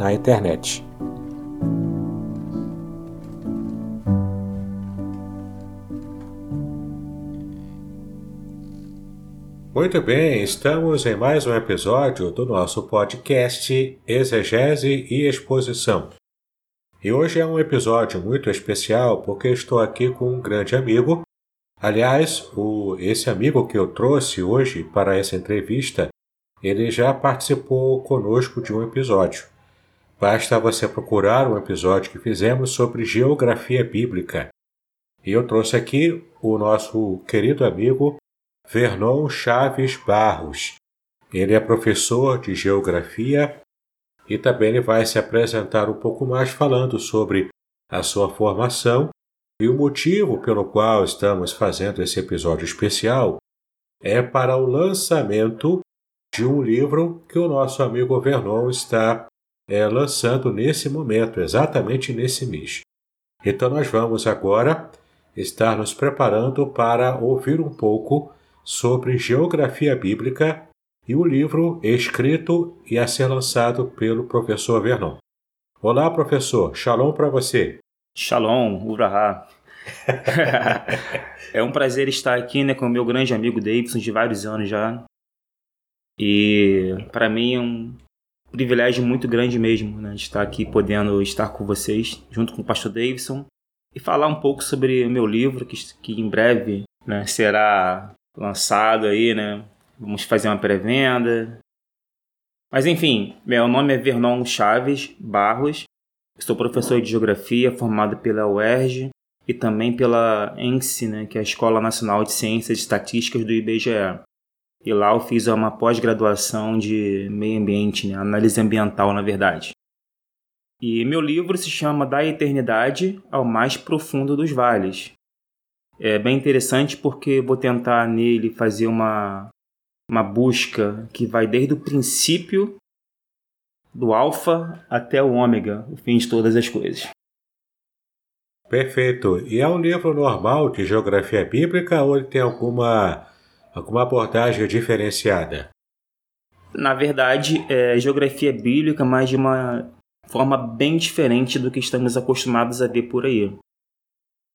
na internet. Muito bem, estamos em mais um episódio do nosso podcast Exegese e Exposição. E hoje é um episódio muito especial porque estou aqui com um grande amigo. Aliás, o, esse amigo que eu trouxe hoje para essa entrevista, ele já participou conosco de um episódio. Basta você procurar um episódio que fizemos sobre geografia bíblica. E eu trouxe aqui o nosso querido amigo Vernon Chaves Barros. Ele é professor de geografia e também ele vai se apresentar um pouco mais falando sobre a sua formação e o motivo pelo qual estamos fazendo esse episódio especial é para o lançamento de um livro que o nosso amigo Vernon está é, lançando nesse momento, exatamente nesse mês. Então, nós vamos agora estar nos preparando para ouvir um pouco sobre geografia bíblica e o livro escrito e a ser lançado pelo professor Vernon. Olá, professor. Shalom para você. Shalom, Uraha. é um prazer estar aqui né, com o meu grande amigo Davidson de vários anos já. E para mim é um privilégio muito grande mesmo, né, de estar aqui podendo estar com vocês, junto com o pastor Davidson, e falar um pouco sobre o meu livro, que, que em breve né, será lançado aí, né? Vamos fazer uma pré-venda. Mas enfim, meu nome é Vernon Chaves Barros, sou professor de Geografia formado pela UERJ e também pela ENSE, né, que é a Escola Nacional de Ciências e Estatísticas do IBGE. E lá eu fiz uma pós-graduação de meio ambiente, né? análise ambiental, na verdade. E meu livro se chama Da Eternidade ao Mais Profundo dos Vales. É bem interessante porque vou tentar nele fazer uma, uma busca que vai desde o princípio do alfa até o ômega, o fim de todas as coisas. Perfeito. E é um livro normal de geografia bíblica ou ele tem alguma alguma abordagem diferenciada? Na verdade, é geografia bíblica, mas de uma forma bem diferente do que estamos acostumados a ver por aí.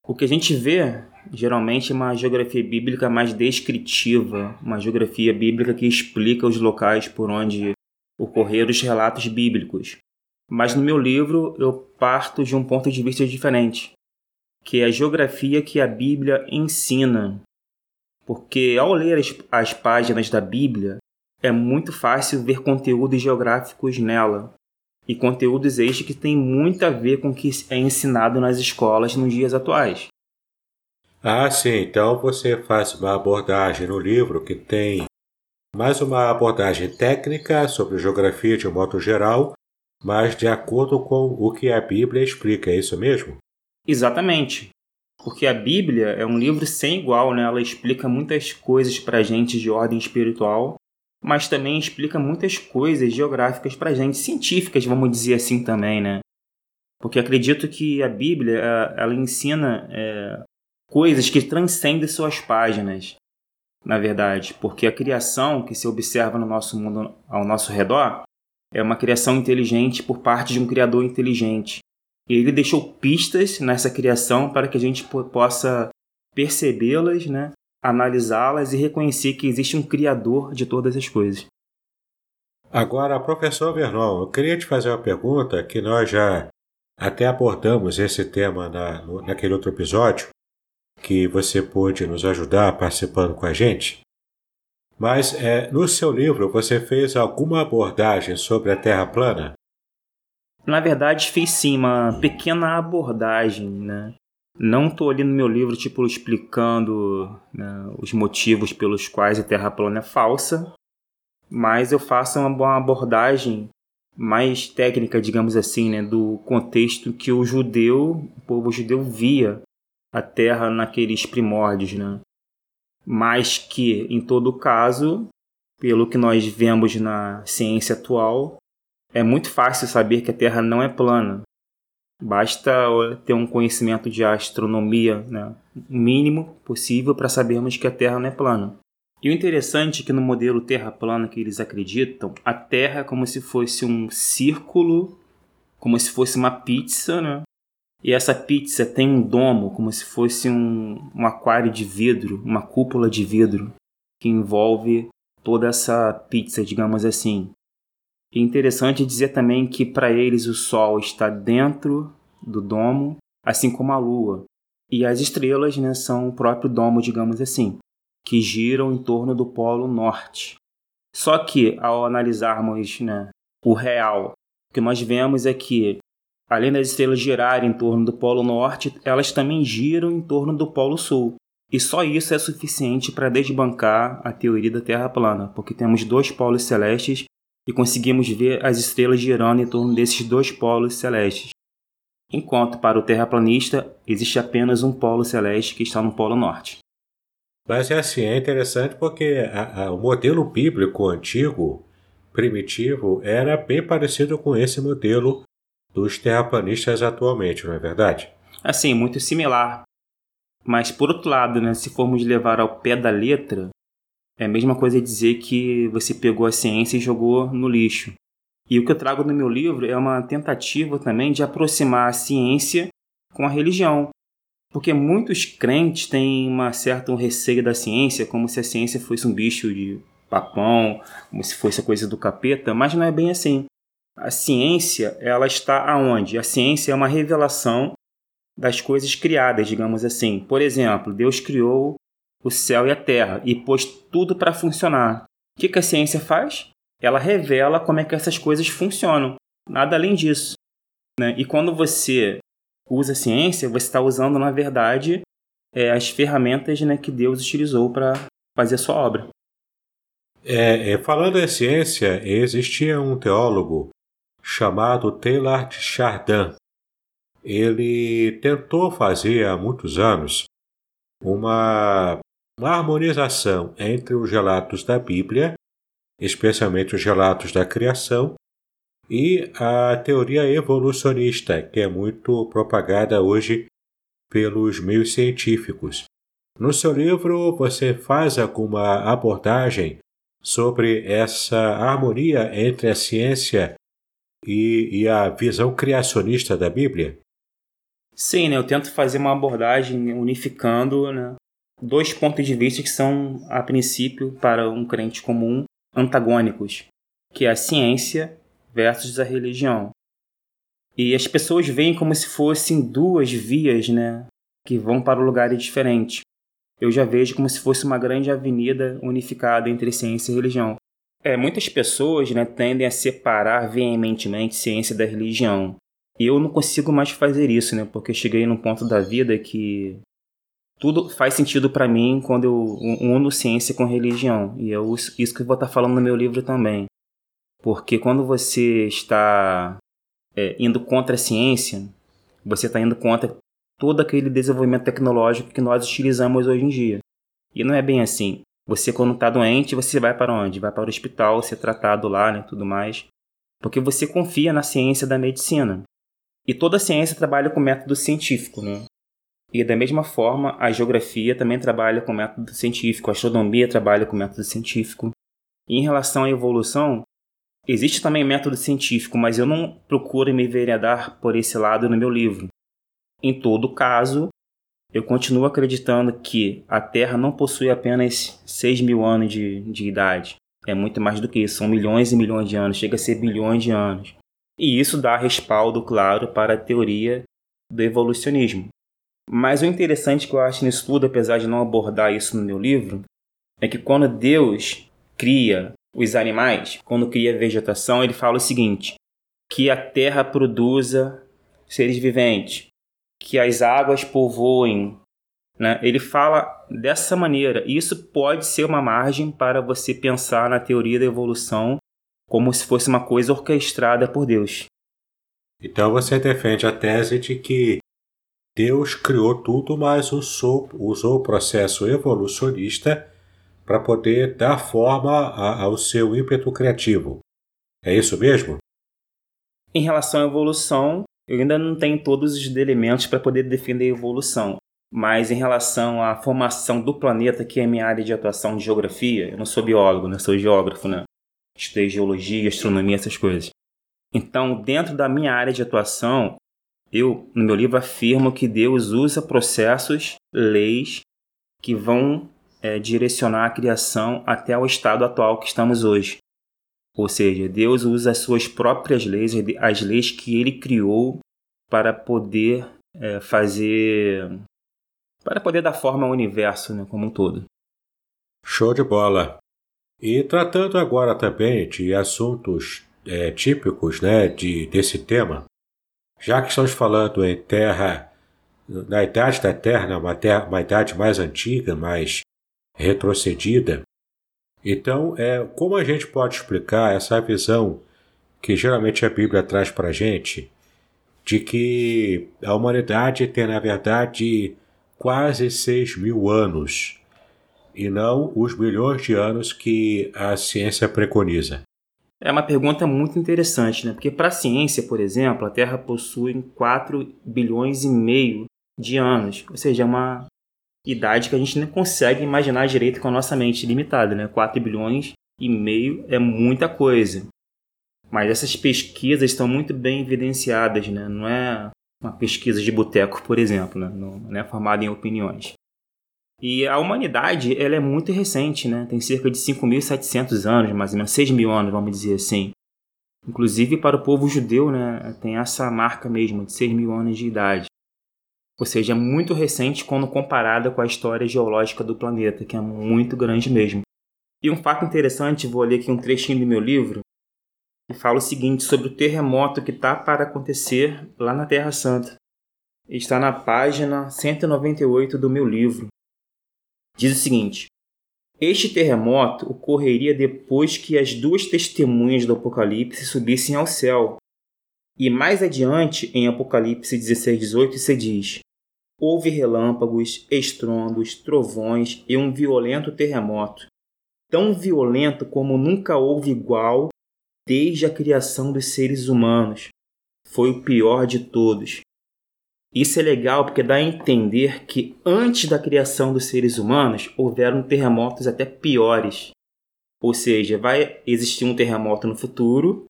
O que a gente vê, geralmente, é uma geografia bíblica mais descritiva, uma geografia bíblica que explica os locais por onde ocorreram os relatos bíblicos. Mas no meu livro eu parto de um ponto de vista diferente, que é a geografia que a Bíblia ensina, porque ao ler as, as páginas da Bíblia, é muito fácil ver conteúdos geográficos nela. E conteúdos estes que têm muito a ver com o que é ensinado nas escolas nos dias atuais. Ah, sim. Então você faz uma abordagem no livro que tem mais uma abordagem técnica sobre geografia de um modo geral, mas de acordo com o que a Bíblia explica, é isso mesmo? Exatamente porque a Bíblia é um livro sem igual, né? Ela explica muitas coisas para gente de ordem espiritual, mas também explica muitas coisas geográficas para gente, científicas, vamos dizer assim também, né? Porque acredito que a Bíblia é, ela ensina é, coisas que transcendem suas páginas, na verdade, porque a criação que se observa no nosso mundo ao nosso redor é uma criação inteligente por parte de um criador inteligente. E ele deixou pistas nessa criação para que a gente possa percebê-las, né? analisá-las e reconhecer que existe um criador de todas as coisas. Agora, professor Vernon, eu queria te fazer uma pergunta que nós já até abordamos esse tema na, naquele outro episódio, que você pôde nos ajudar participando com a gente. Mas é, no seu livro você fez alguma abordagem sobre a Terra plana? Na verdade, fiz sim uma pequena abordagem, né? Não estou ali no meu livro, tipo, explicando né, os motivos pelos quais a Terra plana é falsa, mas eu faço uma abordagem mais técnica, digamos assim, né, do contexto que o judeu, o povo judeu via a Terra naqueles primórdios, né? Mas que, em todo caso, pelo que nós vemos na ciência atual, é muito fácil saber que a Terra não é plana. Basta ter um conhecimento de astronomia né, mínimo possível para sabermos que a Terra não é plana. E o interessante é que no modelo Terra plana que eles acreditam, a Terra é como se fosse um círculo, como se fosse uma pizza, né? E essa pizza tem um domo, como se fosse um, um aquário de vidro, uma cúpula de vidro, que envolve toda essa pizza, digamos assim. É interessante dizer também que para eles o Sol está dentro do domo, assim como a Lua. E as estrelas né, são o próprio domo, digamos assim, que giram em torno do Polo Norte. Só que, ao analisarmos né, o real, o que nós vemos é que Além das estrelas girarem em torno do Polo Norte, elas também giram em torno do Polo Sul. E só isso é suficiente para desbancar a teoria da Terra plana, porque temos dois polos celestes e conseguimos ver as estrelas girando em torno desses dois polos celestes. Enquanto para o terraplanista existe apenas um polo celeste que está no Polo Norte. Mas é assim, é interessante porque a, a, o modelo bíblico antigo, primitivo, era bem parecido com esse modelo dos terraplanistas atualmente, não é verdade? Assim, muito similar. Mas por outro lado, né, se formos levar ao pé da letra, é a mesma coisa dizer que você pegou a ciência e jogou no lixo. E o que eu trago no meu livro é uma tentativa também de aproximar a ciência com a religião. Porque muitos crentes têm uma certa receio da ciência, como se a ciência fosse um bicho de papão, como se fosse a coisa do capeta, mas não é bem assim. A ciência, ela está aonde? A ciência é uma revelação das coisas criadas, digamos assim. Por exemplo, Deus criou o céu e a terra e pôs tudo para funcionar. O que, que a ciência faz? Ela revela como é que essas coisas funcionam. Nada além disso. Né? E quando você usa a ciência, você está usando, na verdade, é, as ferramentas né, que Deus utilizou para fazer a sua obra. É, é, falando em ciência, existia um teólogo chamado Teilhard Chardin. Ele tentou fazer há muitos anos uma, uma harmonização entre os relatos da Bíblia, especialmente os relatos da criação, e a teoria evolucionista, que é muito propagada hoje pelos meios científicos. No seu livro, você faz alguma abordagem sobre essa harmonia entre a ciência e, e a visão criacionista da Bíblia? Sim, né? eu tento fazer uma abordagem unificando né, dois pontos de vista que são, a princípio, para um crente comum, antagônicos, que é a ciência versus a religião. E as pessoas veem como se fossem duas vias, né, que vão para lugares diferentes. Eu já vejo como se fosse uma grande avenida unificada entre ciência e religião. É, muitas pessoas né, tendem a separar veementemente ciência da religião. E eu não consigo mais fazer isso, né? Porque cheguei num ponto da vida que tudo faz sentido para mim quando eu uno ciência com religião. E é isso que eu vou estar falando no meu livro também. Porque quando você está é, indo contra a ciência, você está indo contra todo aquele desenvolvimento tecnológico que nós utilizamos hoje em dia. E não é bem assim. Você, quando está doente, você vai para onde? Vai para o hospital, ser tratado lá, né, tudo mais. Porque você confia na ciência da medicina. E toda a ciência trabalha com método científico, né? E da mesma forma, a geografia também trabalha com método científico, a astronomia trabalha com método científico. E em relação à evolução, existe também método científico, mas eu não procuro me enveredar por esse lado no meu livro. Em todo caso, eu continuo acreditando que a Terra não possui apenas 6 mil anos de, de idade. É muito mais do que isso, são milhões e milhões de anos, chega a ser bilhões de anos. E isso dá respaldo, claro, para a teoria do evolucionismo. Mas o interessante que eu acho nisso tudo, apesar de não abordar isso no meu livro, é que quando Deus cria os animais, quando cria a vegetação, ele fala o seguinte: que a terra produza seres viventes, que as águas povoem. Né? Ele fala dessa maneira. Isso pode ser uma margem para você pensar na teoria da evolução como se fosse uma coisa orquestrada por Deus. Então você defende a tese de que Deus criou tudo, mas usou, usou o processo evolucionista para poder dar forma a, ao seu ímpeto criativo. É isso mesmo? Em relação à evolução, eu ainda não tenho todos os elementos para poder defender a evolução. Mas em relação à formação do planeta, que é minha área de atuação de geografia, eu não sou biólogo, né? sou geógrafo, né? Estudei geologia, astronomia, essas coisas. Então, dentro da minha área de atuação, eu, no meu livro, afirmo que Deus usa processos, leis, que vão é, direcionar a criação até o estado atual que estamos hoje. Ou seja, Deus usa as suas próprias leis, as leis que ele criou para poder é, fazer. para poder dar forma ao universo né, como um todo. Show de bola! E tratando agora também de assuntos é, típicos né, de, desse tema, já que estamos falando em terra, na idade da Terra, né, uma, terra, uma idade mais antiga, mais retrocedida, então, é, como a gente pode explicar essa visão que geralmente a Bíblia traz para a gente, de que a humanidade tem, na verdade, quase 6 mil anos, e não os milhões de anos que a ciência preconiza? É uma pergunta muito interessante, né? Porque para a ciência, por exemplo, a Terra possui 4 bilhões e meio de anos, ou seja, é uma idade que a gente não consegue imaginar direito com a nossa mente limitada, né? 4 bilhões e meio é muita coisa. Mas essas pesquisas estão muito bem evidenciadas, né? Não é uma pesquisa de boteco, por exemplo, né? não é formada em opiniões. E a humanidade, ela é muito recente, né? Tem cerca de 5.700 anos, mais ou menos 6 mil anos, vamos dizer assim. Inclusive para o povo judeu, né? Tem essa marca mesmo, de 6 mil anos de idade ou seja, é muito recente quando comparada com a história geológica do planeta, que é muito grande mesmo. E um fato interessante, vou ler aqui um trechinho do meu livro, que fala o seguinte sobre o terremoto que está para acontecer lá na Terra Santa. Está na página 198 do meu livro. Diz o seguinte: Este terremoto ocorreria depois que as duas testemunhas do Apocalipse subissem ao céu. E mais adiante, em Apocalipse 16, 18, se diz: Houve relâmpagos, estrondos, trovões e um violento terremoto, tão violento como nunca houve igual desde a criação dos seres humanos. Foi o pior de todos. Isso é legal porque dá a entender que antes da criação dos seres humanos houveram terremotos até piores. Ou seja, vai existir um terremoto no futuro,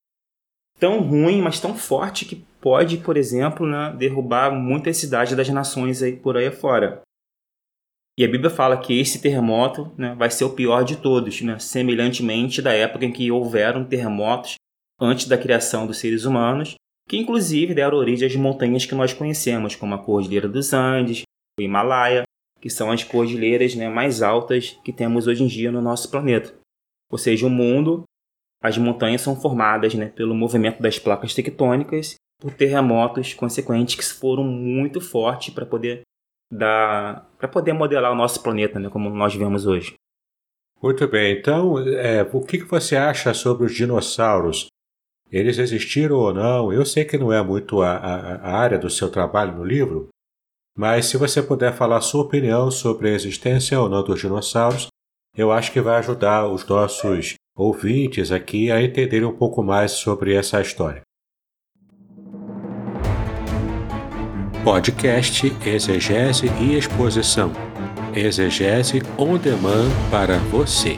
tão ruim, mas tão forte que pode, por exemplo, né, derrubar muitas cidades das nações aí por aí fora. E a Bíblia fala que esse terremoto né, vai ser o pior de todos, né, semelhantemente da época em que houveram terremotos antes da criação dos seres humanos, que inclusive deram origem às montanhas que nós conhecemos, como a Cordilheira dos Andes, o Himalaia, que são as cordilheiras né, mais altas que temos hoje em dia no nosso planeta. Ou seja, o mundo, as montanhas são formadas né, pelo movimento das placas tectônicas por terremotos consequentes que foram muito fortes para poder dar para poder modelar o nosso planeta, né, como nós vemos hoje. Muito bem. Então, é, o que você acha sobre os dinossauros? Eles existiram ou não? Eu sei que não é muito a, a, a área do seu trabalho no livro, mas se você puder falar sua opinião sobre a existência ou não dos dinossauros, eu acho que vai ajudar os nossos ouvintes aqui a entenderem um pouco mais sobre essa história. Podcast Exegese e Exposição. Exegese on demand para você.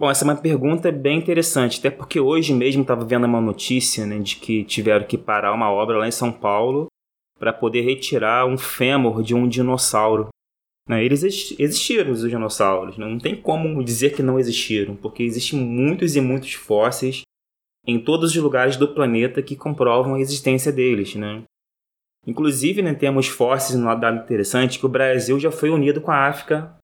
Bom, essa é uma pergunta bem interessante, até porque hoje mesmo estava vendo uma notícia né, de que tiveram que parar uma obra lá em São Paulo para poder retirar um fêmur de um dinossauro. Né, eles existiram, os dinossauros, né, não tem como dizer que não existiram, porque existem muitos e muitos fósseis em todos os lugares do planeta que comprovam a existência deles. Né? Inclusive, né, temos fósseis no lado interessante que o Brasil já foi unido com a África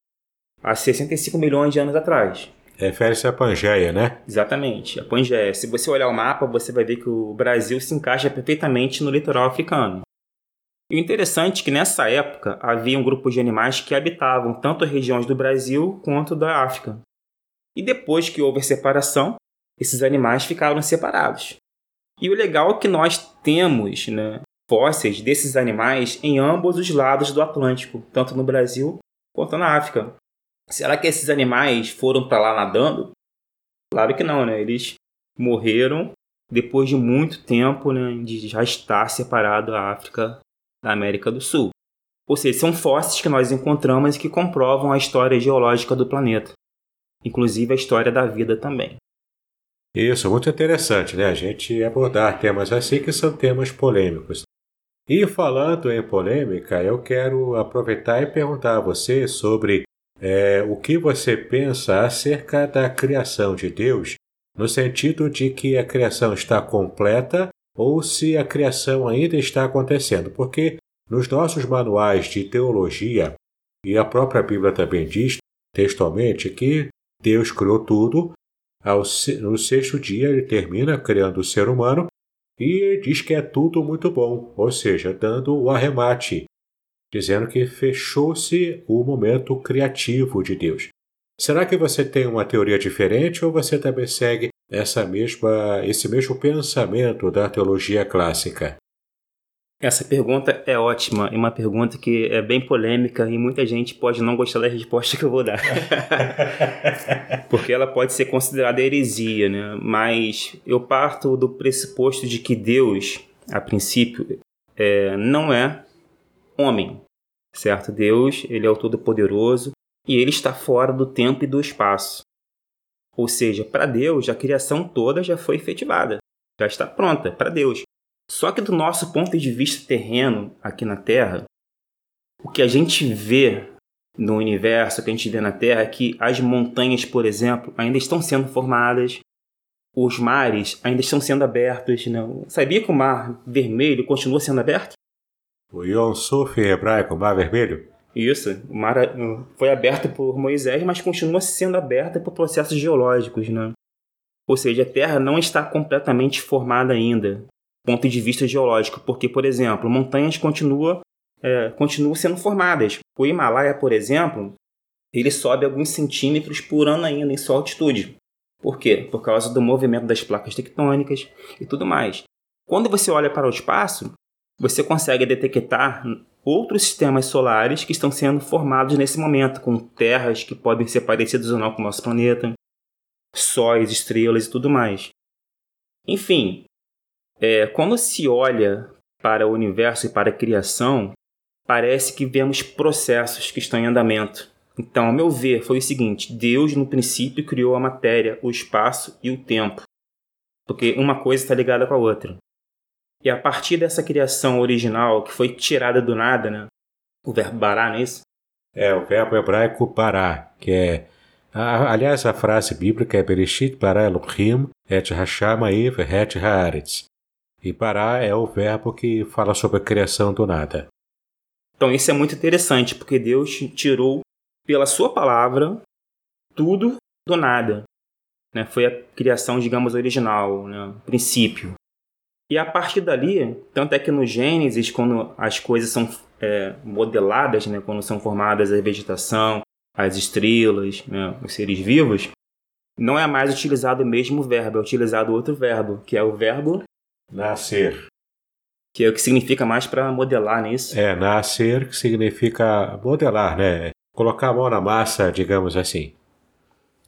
há 65 milhões de anos atrás. Refere-se à Pangeia, né? Exatamente, a Pangeia. Se você olhar o mapa, você vai ver que o Brasil se encaixa perfeitamente no litoral africano. E o interessante é que nessa época havia um grupo de animais que habitavam tanto regiões do Brasil quanto da África. E depois que houve a separação, esses animais ficaram separados. E o legal é que nós temos né, fósseis desses animais em ambos os lados do Atlântico, tanto no Brasil quanto na África. Será que esses animais foram para lá nadando? Claro que não, né? Eles morreram depois de muito tempo né, de já estar separado a África da América do Sul. Ou seja, são fósseis que nós encontramos e que comprovam a história geológica do planeta, inclusive a história da vida também. Isso, muito interessante, né? A gente abordar temas assim que são temas polêmicos. E falando em polêmica, eu quero aproveitar e perguntar a você sobre é, o que você pensa acerca da criação de Deus, no sentido de que a criação está completa ou se a criação ainda está acontecendo, porque nos nossos manuais de teologia, e a própria Bíblia também diz textualmente que Deus criou tudo, no sexto dia ele termina criando o ser humano e diz que é tudo muito bom, ou seja, dando o arremate dizendo que fechou-se o momento criativo de Deus. Será que você tem uma teoria diferente ou você também segue essa mesma, esse mesmo pensamento da teologia clássica? Essa pergunta é ótima e uma pergunta que é bem polêmica e muita gente pode não gostar da resposta que eu vou dar. Porque ela pode ser considerada heresia, né? Mas eu parto do pressuposto de que Deus, a princípio, é, não é homem, certo? Deus, ele é o Todo-Poderoso e ele está fora do tempo e do espaço. Ou seja, para Deus, a criação toda já foi efetivada, já está pronta para Deus. Só que do nosso ponto de vista terreno aqui na Terra, o que a gente vê no universo, o que a gente vê na Terra, é que as montanhas, por exemplo, ainda estão sendo formadas, os mares ainda estão sendo abertos. Não? Sabia que o mar vermelho continua sendo aberto? O Yom Suf em hebraico, Mar Vermelho? Isso, o mar foi aberto por Moisés, mas continua sendo aberto por processos geológicos, né? Ou seja, a Terra não está completamente formada ainda, ponto de vista geológico, porque, por exemplo, montanhas continuam, é, continuam sendo formadas. O Himalaia, por exemplo, ele sobe alguns centímetros por ano ainda em sua altitude. Por quê? Por causa do movimento das placas tectônicas e tudo mais. Quando você olha para o espaço, você consegue detectar outros sistemas solares que estão sendo formados nesse momento, com terras que podem ser parecidas ou não com o nosso planeta, sóis, estrelas e tudo mais. Enfim, é, quando se olha para o universo e para a criação, parece que vemos processos que estão em andamento. Então, ao meu ver, foi o seguinte: Deus, no princípio, criou a matéria, o espaço e o tempo. Porque uma coisa está ligada com a outra. E a partir dessa criação original, que foi tirada do nada, né? O verbo bará, não é isso? É, o verbo hebraico bará, que é. aliás, a frase bíblica é Bereshit bara Elohim et hashamaim vehet haaretz. E bará é o verbo que fala sobre a criação do nada. Então isso é muito interessante, porque Deus tirou pela sua palavra tudo do nada. Né? Foi a criação, digamos, original, né? princípio. E a partir dali, tanto é que no Gênesis, quando as coisas são é, modeladas, né, quando são formadas a vegetação, as estrelas, né, os seres vivos, não é mais utilizado o mesmo verbo, é utilizado outro verbo, que é o verbo nascer. Que é o que significa mais para modelar nisso. É, nascer que significa modelar, né? Colocar a mão na massa, digamos assim.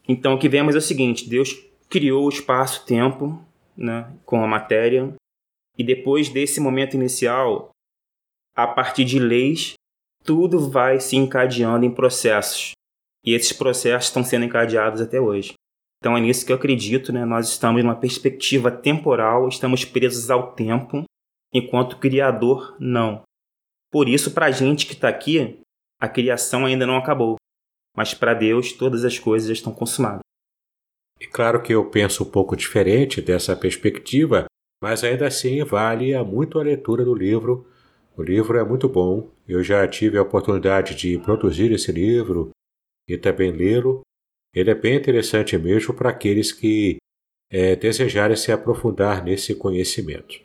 Então o que vemos é o seguinte: Deus criou o espaço-tempo né, com a matéria, e depois desse momento inicial, a partir de leis, tudo vai se encadeando em processos. E esses processos estão sendo encadeados até hoje. Então é nisso que eu acredito, né? Nós estamos numa perspectiva temporal, estamos presos ao tempo, enquanto o Criador não. Por isso, para a gente que está aqui, a criação ainda não acabou. Mas para Deus, todas as coisas já estão consumadas. E claro que eu penso um pouco diferente dessa perspectiva, mas ainda assim vale muito a leitura do livro. O livro é muito bom. Eu já tive a oportunidade de produzir esse livro e também lê-lo. Ele é bem interessante mesmo para aqueles que é, desejarem se aprofundar nesse conhecimento.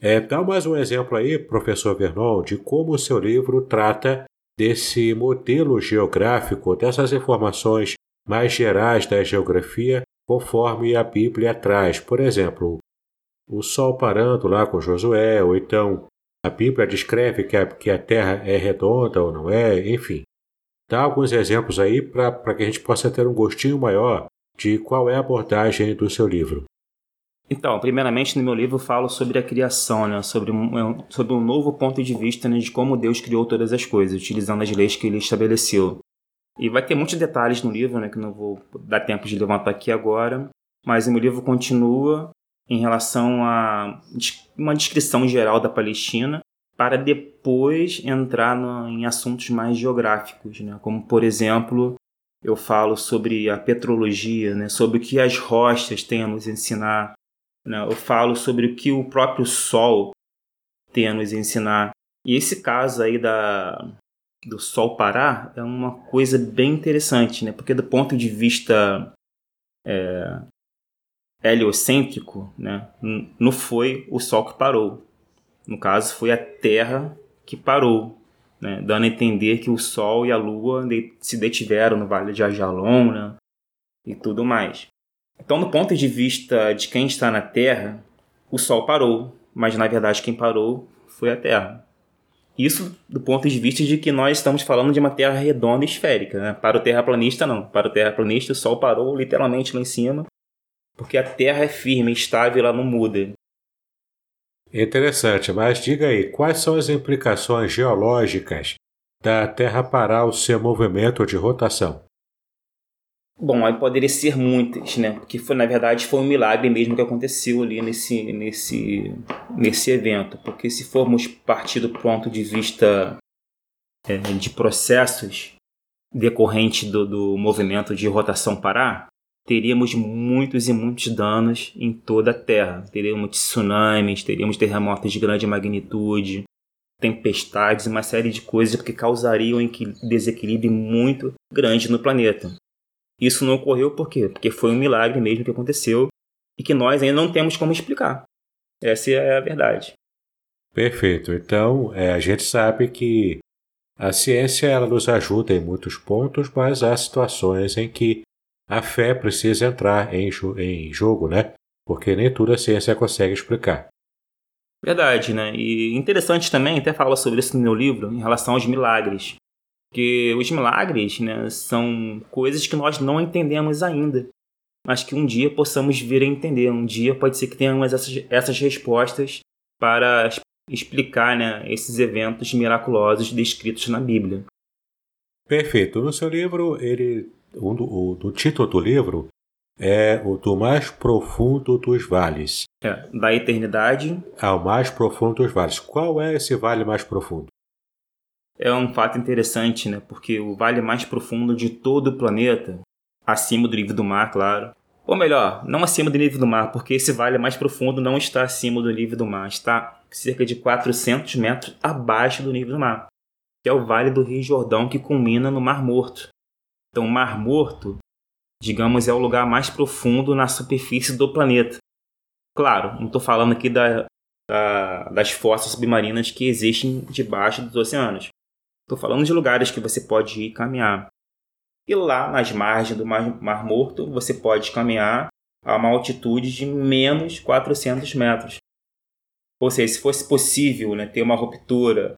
É, dá mais um exemplo aí, professor Vernon, de como o seu livro trata desse modelo geográfico, dessas informações mais gerais da geografia, conforme a Bíblia traz. Por exemplo, o sol parando lá com Josué, ou então a Bíblia descreve que a, que a terra é redonda ou não é, enfim. Dá alguns exemplos aí para que a gente possa ter um gostinho maior de qual é a abordagem do seu livro. Então, primeiramente no meu livro falo sobre a criação, né? sobre, um, sobre um novo ponto de vista né? de como Deus criou todas as coisas, utilizando as leis que ele estabeleceu. E vai ter muitos detalhes no livro, né, que não vou dar tempo de levantar aqui agora, mas o meu livro continua em relação a uma descrição geral da Palestina, para depois entrar no, em assuntos mais geográficos, né? como por exemplo eu falo sobre a petrologia, né? sobre o que as rochas têm a nos ensinar, né? Eu falo sobre o que o próprio Sol tem a nos ensinar. E esse caso aí da, do Sol parar é uma coisa bem interessante, né? Porque do ponto de vista é, heliocêntrico, né? não foi o Sol que parou. No caso, foi a Terra que parou, né? dando a entender que o Sol e a Lua se detiveram no Vale de Ajalon né? e tudo mais. Então, do ponto de vista de quem está na Terra, o Sol parou, mas na verdade quem parou foi a Terra. Isso do ponto de vista de que nós estamos falando de uma Terra redonda e esférica. Né? Para o terraplanista, não. Para o terraplanista, o Sol parou literalmente lá em cima, porque a Terra é firme, estável, ela não muda. Interessante, mas diga aí, quais são as implicações geológicas da Terra parar o seu movimento de rotação? Bom, aí poderia ser muitas, né? Porque foi, na verdade foi um milagre mesmo que aconteceu ali nesse, nesse, nesse evento. Porque se formos partir do ponto de vista é, de processos decorrentes do, do movimento de rotação parar, teríamos muitos e muitos danos em toda a Terra. Teríamos tsunamis, teríamos terremotos de grande magnitude, tempestades, uma série de coisas que causariam um desequilíbrio muito grande no planeta. Isso não ocorreu por quê? Porque foi um milagre mesmo que aconteceu e que nós ainda não temos como explicar. Essa é a verdade. Perfeito. Então, é, a gente sabe que a ciência ela nos ajuda em muitos pontos, mas há situações em que a fé precisa entrar em, em jogo, né? Porque nem tudo a ciência consegue explicar. Verdade, né? E interessante também, até fala sobre isso no meu livro, em relação aos milagres. Porque os milagres né, são coisas que nós não entendemos ainda, mas que um dia possamos vir a entender. Um dia pode ser que tenhamos essas, essas respostas para explicar né, esses eventos miraculosos descritos na Bíblia. Perfeito. No seu livro, ele, o, o, o título do livro é o do mais profundo dos vales. É, da eternidade ao mais profundo dos vales. Qual é esse vale mais profundo? é um fato interessante, né? Porque o vale mais profundo de todo o planeta, acima do nível do mar, claro. Ou melhor, não acima do nível do mar, porque esse vale mais profundo não está acima do nível do mar, está cerca de 400 metros abaixo do nível do mar, que é o Vale do Rio Jordão que culmina no Mar Morto. Então, o Mar Morto, digamos, é o lugar mais profundo na superfície do planeta. Claro, não estou falando aqui da, da, das fossas submarinas que existem debaixo dos oceanos. Estou falando de lugares que você pode ir caminhar. E lá nas margens do Mar, Mar Morto, você pode caminhar a uma altitude de menos 400 metros. Ou seja, se fosse possível né, ter uma ruptura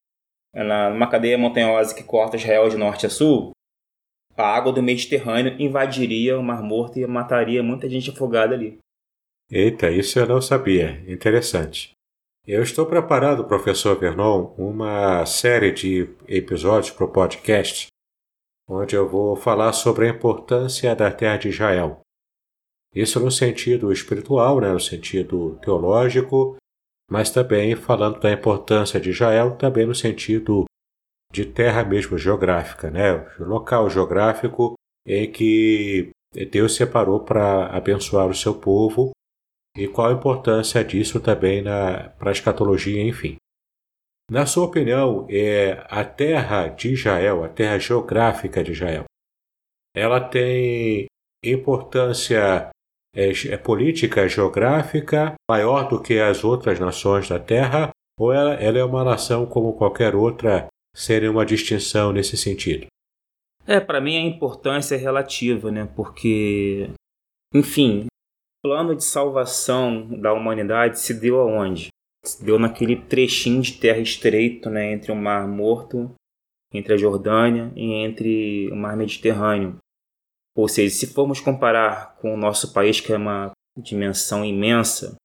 na, numa cadeia montanhosa que corta Israel de norte a sul, a água do Mediterrâneo invadiria o Mar Morto e mataria muita gente afogada ali. Eita, isso eu não sabia. Interessante. Eu estou preparando, professor Vernon, uma série de episódios para o podcast, onde eu vou falar sobre a importância da terra de Israel. Isso no sentido espiritual, né, no sentido teológico, mas também falando da importância de Israel, também no sentido de terra mesmo geográfica, né, local geográfico em que Deus separou para abençoar o seu povo e qual a importância disso também para a escatologia, enfim. Na sua opinião, é a terra de Israel, a terra geográfica de Israel, ela tem importância é, é política geográfica maior do que as outras nações da Terra, ou ela, ela é uma nação como qualquer outra, sem nenhuma distinção nesse sentido? É, para mim a importância é relativa, né? Porque, enfim, plano de salvação da humanidade se deu aonde? Se deu naquele trechinho de terra estreito, né, entre o Mar Morto, entre a Jordânia e entre o Mar Mediterrâneo. Ou seja, se formos comparar com o nosso país, que é uma dimensão imensa,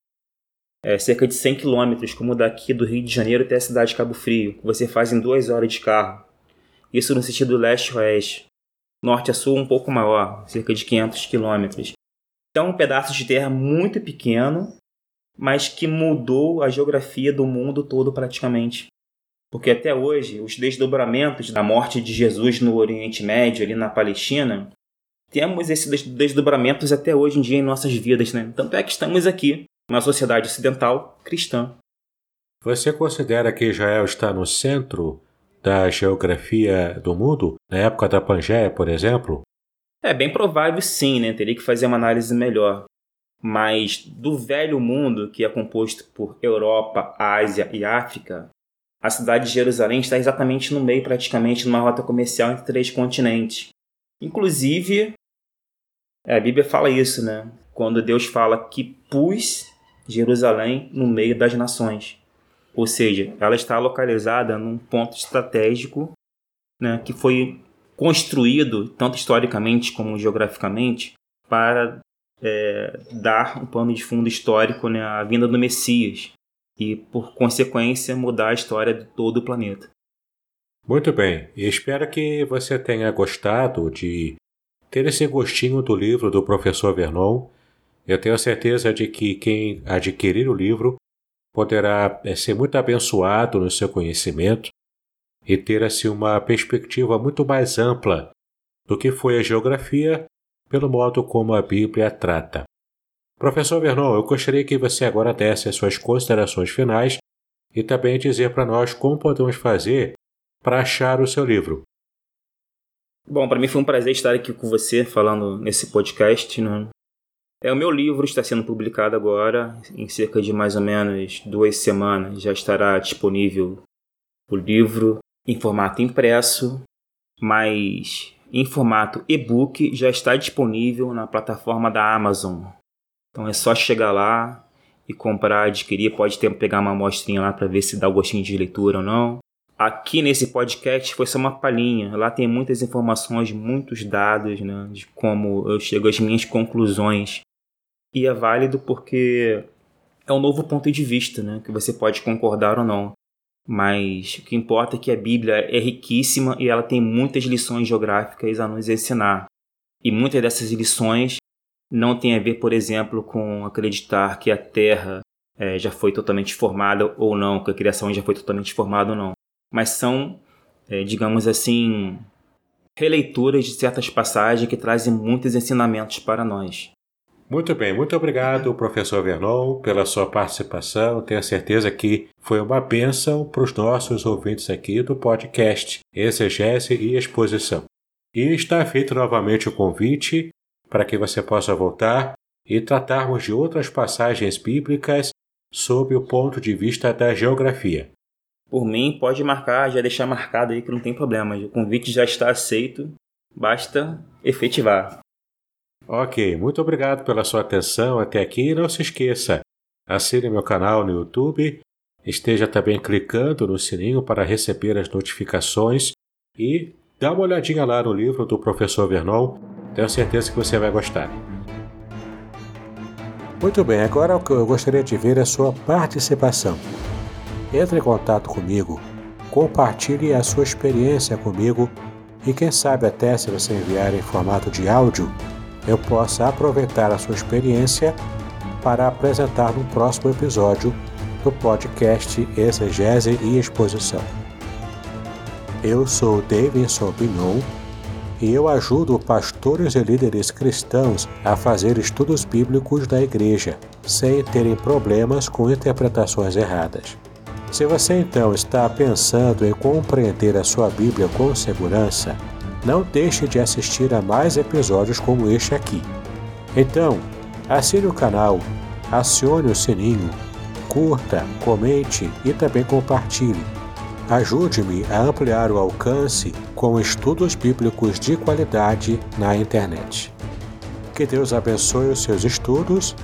é cerca de 100 quilômetros, como daqui do Rio de Janeiro até a cidade de Cabo Frio, que você faz em duas horas de carro. Isso no sentido leste-oeste. Norte a sul um pouco maior, cerca de 500 quilômetros. Então, um pedaço de terra muito pequeno, mas que mudou a geografia do mundo todo praticamente. Porque até hoje, os desdobramentos da morte de Jesus no Oriente Médio, ali na Palestina, temos esses desdobramentos até hoje em dia em nossas vidas, né? Tanto é que estamos aqui, na sociedade ocidental cristã. Você considera que Israel está no centro da geografia do mundo, na época da Pangeia, por exemplo? É bem provável sim, né? Teria que fazer uma análise melhor. Mas do velho mundo, que é composto por Europa, Ásia e África, a cidade de Jerusalém está exatamente no meio, praticamente, numa rota comercial entre três continentes. Inclusive, a Bíblia fala isso, né? Quando Deus fala que pus Jerusalém no meio das nações. Ou seja, ela está localizada num ponto estratégico né, que foi construído, tanto historicamente como geograficamente, para é, dar um pano de fundo histórico né, à vinda do Messias e, por consequência, mudar a história de todo o planeta. Muito bem, espero que você tenha gostado de ter esse gostinho do livro do professor Vernon. Eu tenho certeza de que quem adquirir o livro poderá é, ser muito abençoado no seu conhecimento e ter assim uma perspectiva muito mais ampla do que foi a geografia pelo modo como a Bíblia trata. Professor Vernon, eu gostaria que você agora desse as suas considerações finais e também dizer para nós como podemos fazer para achar o seu livro. Bom, para mim foi um prazer estar aqui com você falando nesse podcast. Né? É, o meu livro está sendo publicado agora, em cerca de mais ou menos duas semanas já estará disponível o livro em formato impresso, mas em formato e-book já está disponível na plataforma da Amazon. Então é só chegar lá e comprar, adquirir, pode ter, pegar uma amostrinha lá para ver se dá o gostinho de leitura ou não. Aqui nesse podcast foi só uma palhinha. Lá tem muitas informações, muitos dados, né, de como eu chego às minhas conclusões. E é válido porque é um novo ponto de vista, né, que você pode concordar ou não. Mas o que importa é que a Bíblia é riquíssima e ela tem muitas lições geográficas a nos ensinar. E muitas dessas lições não têm a ver, por exemplo, com acreditar que a Terra é, já foi totalmente formada ou não, que a criação já foi totalmente formada ou não. Mas são, é, digamos assim, releituras de certas passagens que trazem muitos ensinamentos para nós. Muito bem, muito obrigado, professor Vernon, pela sua participação. Tenho certeza que foi uma bênção para os nossos ouvintes aqui do podcast Exegese e Exposição. E está feito novamente o convite para que você possa voltar e tratarmos de outras passagens bíblicas sob o ponto de vista da geografia. Por mim, pode marcar, já deixar marcado aí que não tem problema. O convite já está aceito, basta efetivar. Ok, muito obrigado pela sua atenção até aqui e não se esqueça, assine meu canal no YouTube esteja também clicando no sininho para receber as notificações e dá uma olhadinha lá no livro do professor Vernon, tenho certeza que você vai gostar. Muito bem, agora o que eu gostaria de ver é a sua participação. Entre em contato comigo, compartilhe a sua experiência comigo e quem sabe até se você enviar em formato de áudio, eu possa aproveitar a sua experiência para apresentar no próximo episódio do podcast Exegese e Exposição. Eu sou Davidson Bignon e eu ajudo pastores e líderes cristãos a fazer estudos bíblicos da igreja, sem terem problemas com interpretações erradas. Se você então está pensando em compreender a sua Bíblia com segurança, não deixe de assistir a mais episódios como este aqui. Então, assine o canal, acione o sininho, curta, comente e também compartilhe Ajude-me a ampliar o alcance com estudos bíblicos de qualidade na internet. Que Deus abençoe os seus estudos,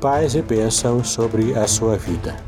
paz e bênçãos sobre a sua vida.